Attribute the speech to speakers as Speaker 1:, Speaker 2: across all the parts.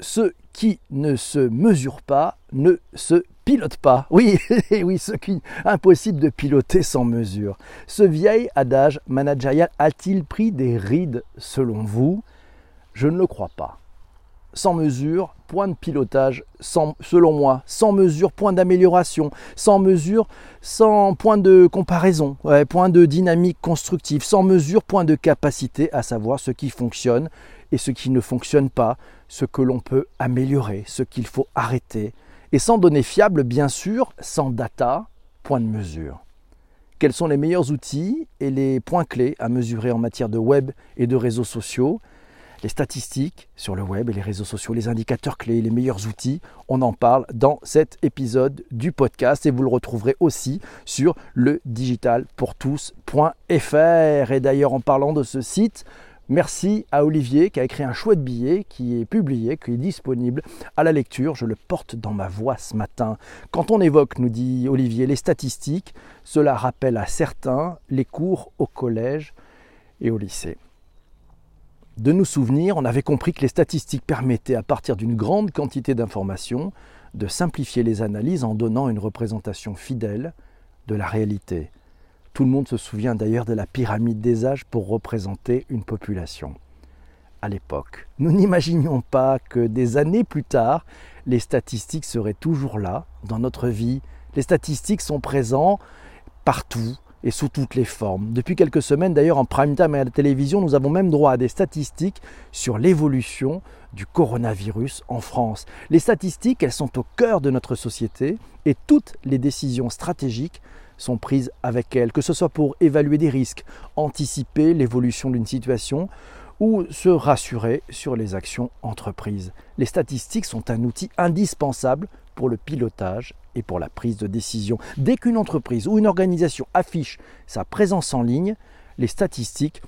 Speaker 1: ce qui ne se mesure pas ne se pilote pas. Oui, oui, ce qui impossible de piloter sans mesure. Ce vieil adage managérial a-t-il pris des rides selon vous? Je ne le crois pas. Sans mesure, point de pilotage, selon moi, sans mesure, point d'amélioration, sans mesure, sans point de comparaison, point de dynamique constructive, sans mesure, point de capacité à savoir ce qui fonctionne et ce qui ne fonctionne pas, ce que l'on peut améliorer, ce qu'il faut arrêter, et sans données fiables, bien sûr, sans data, point de mesure. Quels sont les meilleurs outils et les points clés à mesurer en matière de web et de réseaux sociaux? Les statistiques sur le web et les réseaux sociaux, les indicateurs clés, les meilleurs outils, on en parle dans cet épisode du podcast et vous le retrouverez aussi sur le digitalpourtous.fr. Et d'ailleurs, en parlant de ce site, Merci à Olivier qui a écrit un chouette billet qui est publié, qui est disponible à la lecture. Je le porte dans ma voix ce matin. Quand on évoque, nous dit Olivier, les statistiques, cela rappelle à certains les cours au collège et au lycée. De nous souvenir, on avait compris que les statistiques permettaient, à partir d'une grande quantité d'informations, de simplifier les analyses en donnant une représentation fidèle de la réalité. Tout le monde se souvient d'ailleurs de la pyramide des âges pour représenter une population. À l'époque, nous n'imaginions pas que des années plus tard, les statistiques seraient toujours là dans notre vie. Les statistiques sont présents partout et sous toutes les formes. Depuis quelques semaines, d'ailleurs, en prime time et à la télévision, nous avons même droit à des statistiques sur l'évolution du coronavirus en France. Les statistiques, elles sont au cœur de notre société et toutes les décisions stratégiques sont prises avec elles, que ce soit pour évaluer des risques, anticiper l'évolution d'une situation ou se rassurer sur les actions entreprises. Les statistiques sont un outil indispensable pour le pilotage et pour la prise de décision. Dès qu'une entreprise ou une organisation affiche sa présence en ligne, les statistiques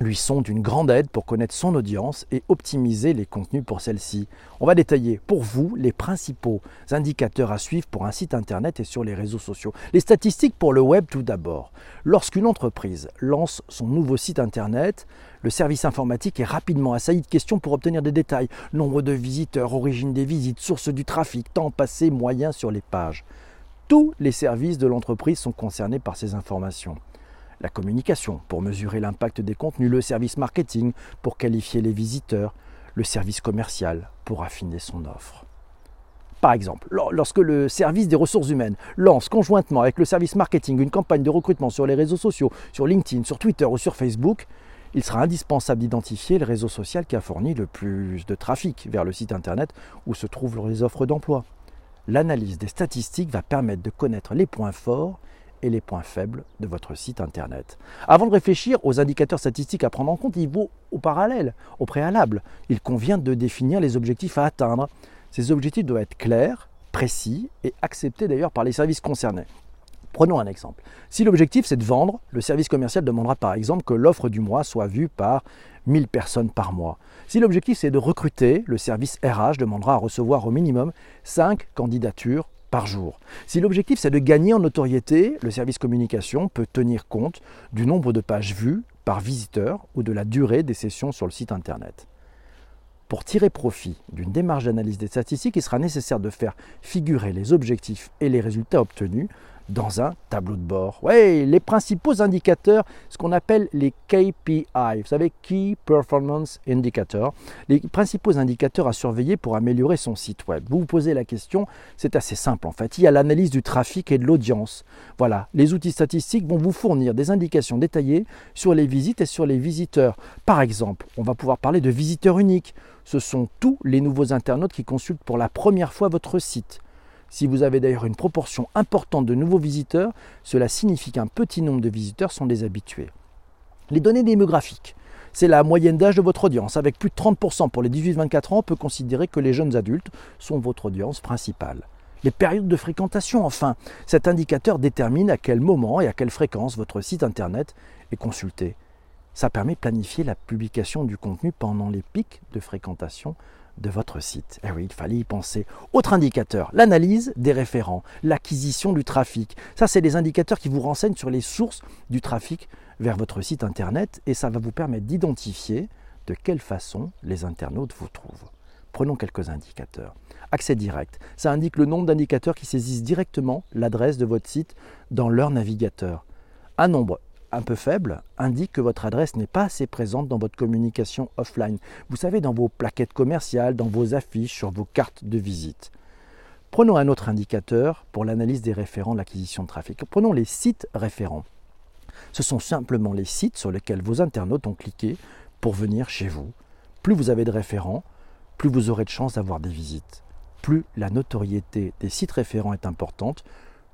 Speaker 1: lui sont d'une grande aide pour connaître son audience et optimiser les contenus pour celle-ci. On va détailler pour vous les principaux indicateurs à suivre pour un site internet et sur les réseaux sociaux. Les statistiques pour le web tout d'abord. Lorsqu'une entreprise lance son nouveau site internet, le service informatique est rapidement assailli de questions pour obtenir des détails. Nombre de visiteurs, origine des visites, source du trafic, temps passé, moyens sur les pages. Tous les services de l'entreprise sont concernés par ces informations la communication pour mesurer l'impact des contenus, le service marketing pour qualifier les visiteurs, le service commercial pour affiner son offre. Par exemple, lorsque le service des ressources humaines lance conjointement avec le service marketing une campagne de recrutement sur les réseaux sociaux, sur LinkedIn, sur Twitter ou sur Facebook, il sera indispensable d'identifier le réseau social qui a fourni le plus de trafic vers le site internet où se trouvent les offres d'emploi. L'analyse des statistiques va permettre de connaître les points forts et les points faibles de votre site internet. Avant de réfléchir aux indicateurs statistiques à prendre en compte, il vaut au parallèle, au préalable. Il convient de définir les objectifs à atteindre. Ces objectifs doivent être clairs, précis et acceptés d'ailleurs par les services concernés. Prenons un exemple. Si l'objectif c'est de vendre, le service commercial demandera par exemple que l'offre du mois soit vue par 1000 personnes par mois. Si l'objectif c'est de recruter, le service RH demandera à recevoir au minimum 5 candidatures par jour. Si l'objectif c'est de gagner en notoriété, le service communication peut tenir compte du nombre de pages vues par visiteur ou de la durée des sessions sur le site internet. Pour tirer profit d'une démarche d'analyse des statistiques, il sera nécessaire de faire figurer les objectifs et les résultats obtenus dans un tableau de bord. Oui, les principaux indicateurs, ce qu'on appelle les KPI, vous savez, Key Performance Indicator, les principaux indicateurs à surveiller pour améliorer son site web. Vous vous posez la question, c'est assez simple en fait. Il y a l'analyse du trafic et de l'audience. Voilà, les outils statistiques vont vous fournir des indications détaillées sur les visites et sur les visiteurs. Par exemple, on va pouvoir parler de visiteurs uniques. Ce sont tous les nouveaux internautes qui consultent pour la première fois votre site. Si vous avez d'ailleurs une proportion importante de nouveaux visiteurs, cela signifie qu'un petit nombre de visiteurs sont des habitués. Les données démographiques. C'est la moyenne d'âge de votre audience. Avec plus de 30% pour les 18-24 ans, on peut considérer que les jeunes adultes sont votre audience principale. Les périodes de fréquentation, enfin. Cet indicateur détermine à quel moment et à quelle fréquence votre site internet est consulté. Ça permet de planifier la publication du contenu pendant les pics de fréquentation de votre site. Eh oui, il fallait y penser. Autre indicateur, l'analyse des référents, l'acquisition du trafic. Ça, c'est des indicateurs qui vous renseignent sur les sources du trafic vers votre site internet et ça va vous permettre d'identifier de quelle façon les internautes vous trouvent. Prenons quelques indicateurs. Accès direct, ça indique le nombre d'indicateurs qui saisissent directement l'adresse de votre site dans leur navigateur. Un nombre un peu faible indique que votre adresse n'est pas assez présente dans votre communication offline. Vous savez, dans vos plaquettes commerciales, dans vos affiches, sur vos cartes de visite. Prenons un autre indicateur pour l'analyse des référents de l'acquisition de trafic. Prenons les sites référents. Ce sont simplement les sites sur lesquels vos internautes ont cliqué pour venir chez vous. Plus vous avez de référents, plus vous aurez de chances d'avoir des visites. Plus la notoriété des sites référents est importante,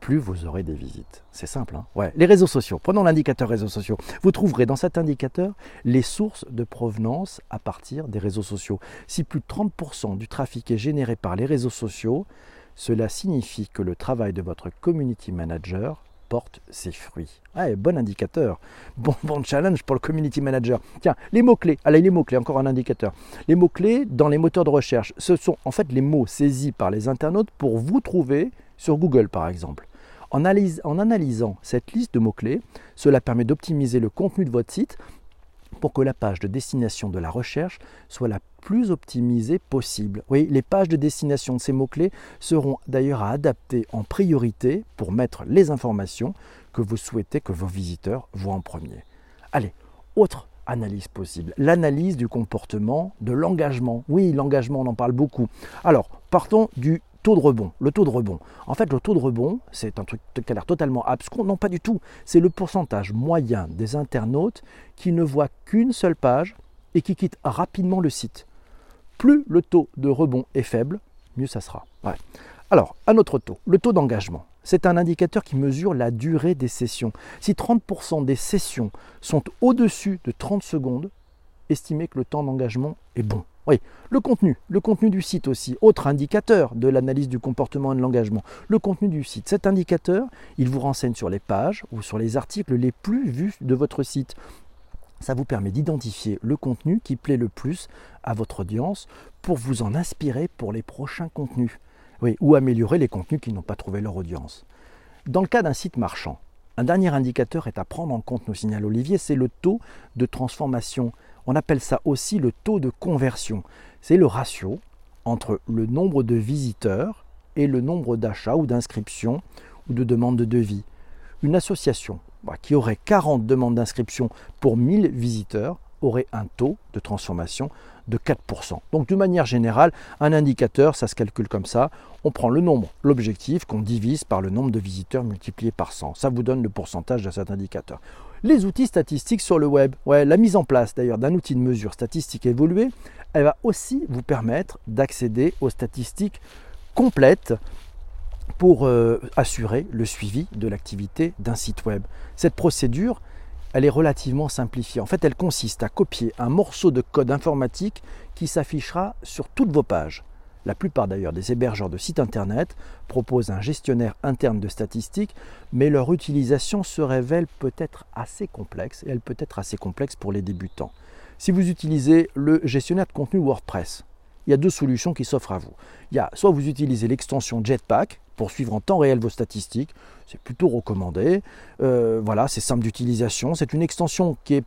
Speaker 1: plus vous aurez des visites. C'est simple. Hein. Les réseaux sociaux. Prenons l'indicateur réseaux sociaux. Vous trouverez dans cet indicateur les sources de provenance à partir des réseaux sociaux. Si plus de 30% du trafic est généré par les réseaux sociaux, cela signifie que le travail de votre community manager porte ses fruits. Ouais, bon indicateur. Bon, bon challenge pour le community manager. Tiens, les mots-clés. Allez, les mots-clés, encore un indicateur. Les mots-clés dans les moteurs de recherche, ce sont en fait les mots saisis par les internautes pour vous trouver sur Google, par exemple. En, analysant cette liste de mots-clés, cela permet d'optimiser le contenu de votre site pour que la page de destination de la recherche soit la plus optimisée possible. Oui, les pages de destination de ces mots-clés seront d'ailleurs à adapter en priorité pour mettre les informations que vous souhaitez que vos visiteurs voient en premier. Allez, autre analyse possible, l'analyse du comportement, de l'engagement. Oui, l'engagement, on en parle beaucoup. Alors, partons du taux de rebond. Le taux de rebond. En fait, le taux de rebond, c'est un truc qui a l'air totalement abscon. Non, pas du tout. C'est le pourcentage moyen des internautes qui ne voient qu'une seule page et qui quittent rapidement le site. Plus le taux de rebond est faible, mieux ça sera. Alors, un autre taux, le taux d'engagement. C'est un indicateur qui mesure la durée des sessions. Si 30% des sessions sont au-dessus de 30 secondes, estimez que le temps d'engagement est bon. Oui, le contenu, le contenu du site aussi, autre indicateur de l'analyse du comportement et de l'engagement. Le contenu du site, cet indicateur, il vous renseigne sur les pages ou sur les articles les plus vus de votre site. Ça vous permet d'identifier le contenu qui plaît le plus à votre audience pour vous en inspirer pour les prochains contenus. Oui, ou améliorer les contenus qui n'ont pas trouvé leur audience. Dans le cas d'un site marchand, un dernier indicateur est à prendre en compte, nous signale Olivier, c'est le taux de transformation on appelle ça aussi le taux de conversion. C'est le ratio entre le nombre de visiteurs et le nombre d'achats ou d'inscriptions ou de demandes de devis. Une association bah, qui aurait 40 demandes d'inscription pour 1000 visiteurs aurait un taux de transformation de 4%. Donc de manière générale, un indicateur, ça se calcule comme ça. On prend le nombre, l'objectif qu'on divise par le nombre de visiteurs multiplié par 100. Ça vous donne le pourcentage de cet indicateur. Les outils statistiques sur le web. La mise en place d'ailleurs d'un outil de mesure statistique évolué, elle va aussi vous permettre d'accéder aux statistiques complètes pour euh, assurer le suivi de l'activité d'un site web. Cette procédure, elle est relativement simplifiée. En fait, elle consiste à copier un morceau de code informatique qui s'affichera sur toutes vos pages. La plupart d'ailleurs des hébergeurs de sites internet proposent un gestionnaire interne de statistiques, mais leur utilisation se révèle peut-être assez complexe et elle peut être assez complexe pour les débutants. Si vous utilisez le gestionnaire de contenu WordPress, il y a deux solutions qui s'offrent à vous. Il y a soit vous utilisez l'extension Jetpack pour suivre en temps réel vos statistiques, c'est plutôt recommandé. Euh, voilà, c'est simple d'utilisation. C'est une extension qui est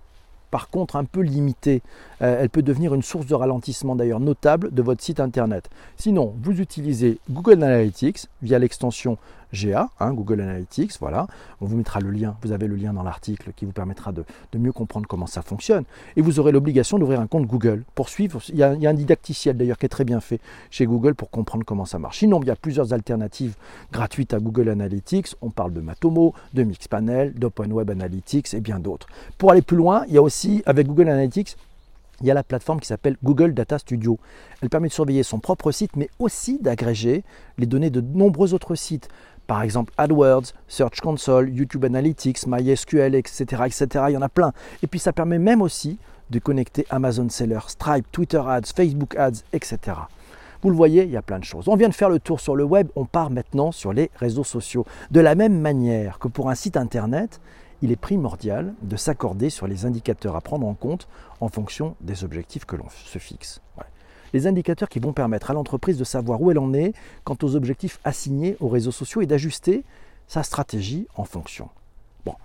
Speaker 1: par contre un peu limitée. Euh, elle peut devenir une source de ralentissement d'ailleurs notable de votre site internet. Sinon, vous utilisez Google Analytics via l'extension GA, hein, Google Analytics, voilà. On vous mettra le lien, vous avez le lien dans l'article qui vous permettra de, mieux comprendre comment ça fonctionne. Et vous aurez l'obligation d'ouvrir un compte Google pour suivre. Il y, a, un didacticiel d'ailleurs qui est très bien fait chez Google pour comprendre comment ça marche. Sinon, il y a plusieurs alternatives gratuites à Google Analytics. On parle de Matomo, de Mixpanel, d'Open Web Analytics et bien d'autres. Pour aller plus loin, il y a aussi avec Google Analytics il y a la plateforme qui s'appelle Google Data Studio. Elle permet de surveiller son propre site, mais aussi d'agréger les données de nombreux autres sites. Par exemple AdWords, Search Console, YouTube Analytics, MySQL, etc., etc. Il y en a plein. Et puis ça permet même aussi de connecter Amazon Seller, Stripe, Twitter Ads, Facebook Ads, etc. Vous le voyez, il y a plein de choses. On vient de faire le tour sur le web, on part maintenant sur les réseaux sociaux. De la même manière que pour un site internet, il est primordial de s'accorder sur les indicateurs à prendre en compte en fonction des objectifs que l'on se fixe les indicateurs qui vont permettre à l'entreprise de savoir où elle en est quant aux objectifs assignés aux réseaux sociaux et d'ajuster sa stratégie en fonction.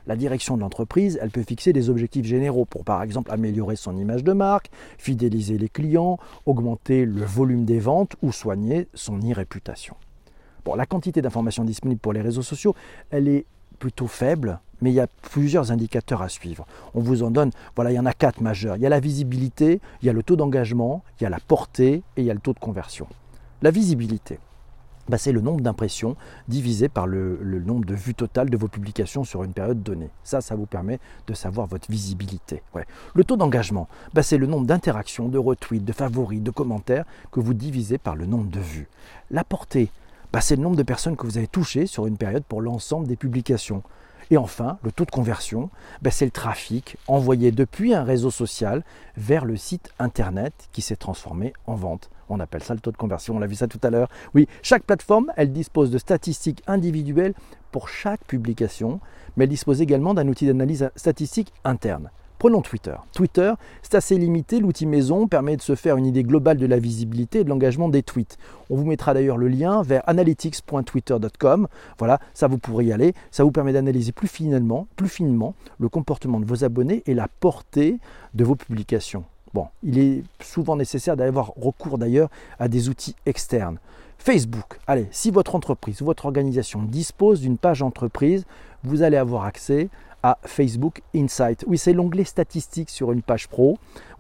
Speaker 1: La direction de l'entreprise, elle peut fixer des objectifs généraux pour par exemple améliorer son image de marque, fidéliser les clients, augmenter le volume des ventes ou soigner son e-réputation. Bon, la quantité d'informations disponibles pour les réseaux sociaux, elle est plutôt faible, mais il y a plusieurs indicateurs à suivre. On vous en donne, voilà, il y en a quatre majeurs. Il y a la visibilité, il y a le taux d'engagement, il y a la portée et il y a le taux de conversion. La visibilité, bah, c'est le nombre d'impressions divisé par le, nombre de vues totales de vos publications sur une période donnée. Ça, ça vous permet de savoir votre visibilité. Le taux d'engagement, bah, c'est le nombre d'interactions, de retweets, de favoris, de commentaires que vous divisez par le nombre de vues. La portée, bah, c'est le nombre de personnes que vous avez touchées sur une période pour l'ensemble des publications. Et enfin, le taux de conversion, ben, c'est le trafic envoyé depuis un réseau social vers le site internet qui s'est transformé en vente. On appelle ça le taux de conversion, on l'a vu ça tout à l'heure. Oui, chaque plateforme, elle dispose de statistiques individuelles pour chaque publication, mais elle dispose également d'un outil d'analyse statistique interne. Prenons Twitter. Twitter, c'est assez limité. L'outil maison permet de se faire une idée globale de la visibilité et de l'engagement des tweets. On vous mettra d'ailleurs le lien vers analytics.twitter.com. Voilà, ça vous pourrez y aller. Ça vous permet d'analyser plus finement, plus finement le comportement de vos abonnés et la portée de vos publications. Bon, il est souvent nécessaire d'avoir recours d'ailleurs à des outils externes. Facebook, allez, si votre entreprise ou votre organisation dispose d'une page entreprise, vous allez avoir accès Facebook Insight. Oui, c'est l'onglet statistiques sur une page pro.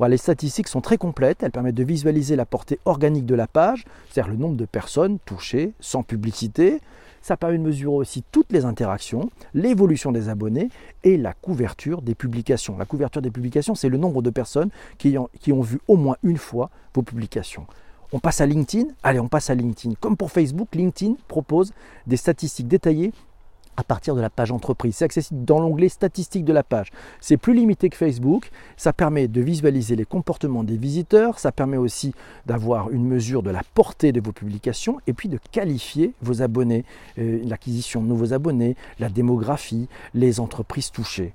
Speaker 1: Les statistiques sont très complètes. Elles permettent de visualiser la portée organique de la page, c'est-à-dire le nombre de personnes touchées sans publicité. Ça permet de mesurer aussi toutes les interactions, l'évolution des abonnés et la couverture des publications. La couverture des publications, c'est le nombre de personnes qui ont vu au moins une fois vos publications. On passe à LinkedIn? Allez, on passe à LinkedIn. Comme pour Facebook, LinkedIn propose des statistiques détaillées à partir de la page entreprise. C'est accessible dans l'onglet statistiques de la page. C'est plus limité que Facebook. Ça permet de visualiser les comportements des visiteurs. Ça permet aussi d'avoir une mesure de la portée de vos publications et puis de qualifier vos abonnés, euh, l'acquisition de nouveaux abonnés, la démographie, les entreprises touchées.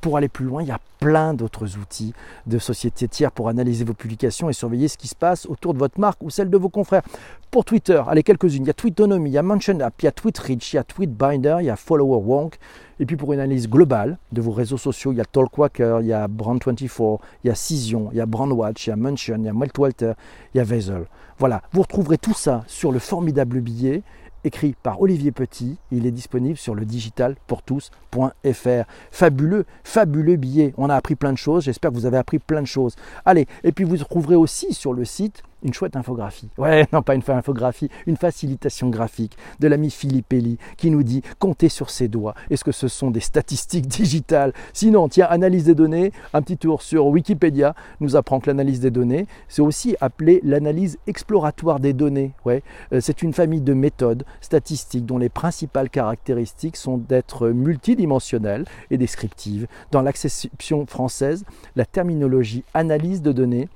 Speaker 1: Pour aller plus loin, il y a plein d'autres outils de sociétés tiers pour analyser vos publications et surveiller ce qui se passe autour de votre marque ou celle de vos confrères. Pour Twitter, allez, quelques-unes. Il y a Tweetonomy, il y a MentionApp, il y a TweetReach, il y a TweetBinder, il y a FollowerWonk. Et puis pour une analyse globale de vos réseaux sociaux, il y a Talkwalker, il y a Brand24, il y a Cision, il y a Brandwatch, il y a Mention, il y a Meltwalter, il y a Vezel. Voilà, vous retrouverez tout ça sur le formidable billet écrit par Olivier Petit. Il est disponible sur le digitalpourtous.fr. Fabuleux, fabuleux billet. On a appris plein de choses. J'espère que vous avez appris plein de choses. Allez, et puis vous trouverez aussi sur le site une chouette infographie. Ouais, non pas une infographie, une facilitation graphique de l'ami Philippe Elie qui nous dit comptez sur ses doigts. Est-ce que ce sont des statistiques digitales? Sinon, tiens, analyse des données, un petit tour sur Wikipédia nous apprend que l'analyse des données, c'est aussi appelé l'analyse exploratoire des données. Ouais, euh, c'est une famille de méthodes statistiques dont les principales caractéristiques sont d'être multidimensionnelles et descriptives. Dans l'acception française, la terminologie analyse de données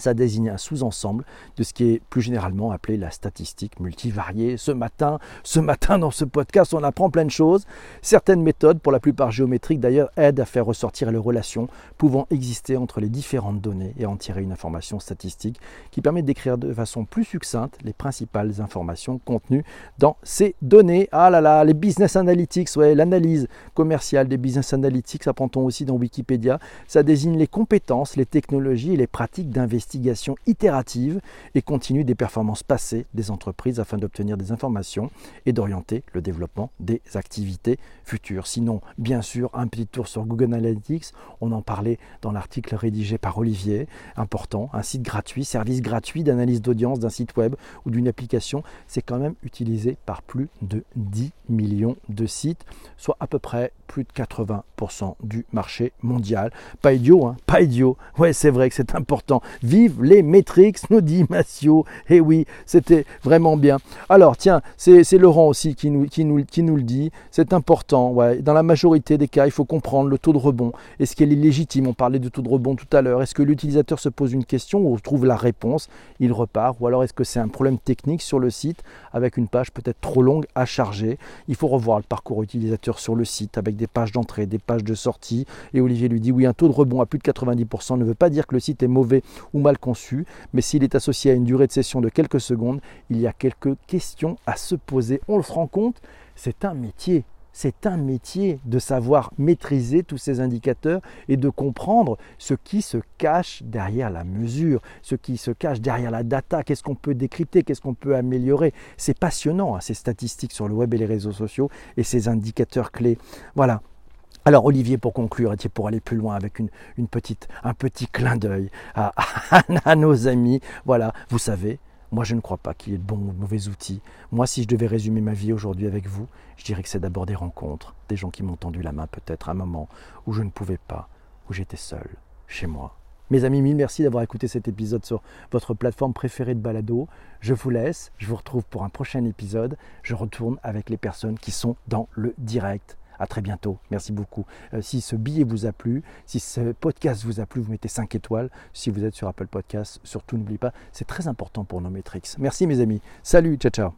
Speaker 1: ça désigne un sous-ensemble de ce qui est plus généralement appelé la statistique multivariée. Ce matin, ce matin dans ce podcast, on apprend plein de choses. Certaines méthodes, pour la plupart géométriques d'ailleurs, aident à faire ressortir les relations pouvant exister entre les différentes données et en tirer une information statistique qui permet d'écrire de façon plus succincte les principales informations contenues dans ces données. Ah là là, les business analytics, ouais, l'analyse commerciale des business analytics, apprend-on aussi dans Wikipédia. Ça désigne les compétences, les technologies et les pratiques d'investissement investigation itérative et continue des performances passées des entreprises afin d'obtenir des informations et d'orienter le développement des activités futures. Sinon, bien sûr, un petit tour sur Google Analytics, on en parlait dans l'article rédigé par Olivier, important, un site gratuit, service gratuit d'analyse d'audience d'un site web ou d'une application, c'est quand même utilisé par plus de 10 millions de sites, soit à peu près plus de 80% du marché mondial. Pas idiot, hein Pas idiot. Ouais, c'est vrai que c'est important. Vive les métriques, nous dit Massio. Eh oui, c'était vraiment bien. Alors, tiens, c'est Laurent aussi qui nous, le dit. C'est important. Dans la majorité des cas, il faut comprendre le taux de rebond. Est-ce qu'il est légitime? On parlait de taux de rebond tout à l'heure. Est-ce que l'utilisateur se pose une question ou trouve la réponse? Il repart. Ou alors est-ce que c'est un problème technique sur le site avec une page peut-être trop longue à charger? Il faut revoir le parcours utilisateur sur le site avec des pages d'entrée, des pages de sortie. Et Olivier lui dit oui, un taux de rebond à plus de 90% ne veut pas dire que le site est mauvais ou mal conçu, mais s'il est associé à une durée de session de quelques secondes, il y a quelques questions à se poser. On le rend compte, c'est un métier c'est un métier de savoir maîtriser tous ces indicateurs et de comprendre ce qui se cache derrière la mesure, ce qui se cache derrière la data, qu'est-ce qu'on peut décrypter, qu'est-ce qu'on peut améliorer. C'est passionnant, hein, ces statistiques sur le web et les réseaux sociaux et ces indicateurs clés. Voilà, alors Olivier, pour conclure, et pour aller plus loin avec une, petite, un petit clin d'œil à, à, nos amis, voilà, vous savez, moi je ne crois pas qu'il y ait de bons ou de mauvais outils. Moi, si je devais résumer ma vie aujourd'hui avec vous, je dirais que c'est d'abord des rencontres, des gens qui m'ont tendu la main peut-être à un moment où je ne pouvais pas, où j'étais seul, chez moi. Mes amis, mille merci d'avoir écouté cet épisode sur votre plateforme préférée de balado. Je vous laisse, je vous retrouve pour un prochain épisode. Je retourne avec les personnes qui sont dans le direct. À très bientôt. Merci beaucoup. Euh, si ce billet vous a plu, si ce podcast vous a plu, vous mettez 5 étoiles. Si vous êtes sur Apple Podcast, surtout n'oubliez pas, c'est très important pour nos métriques. Merci mes amis. Salut, ciao ciao.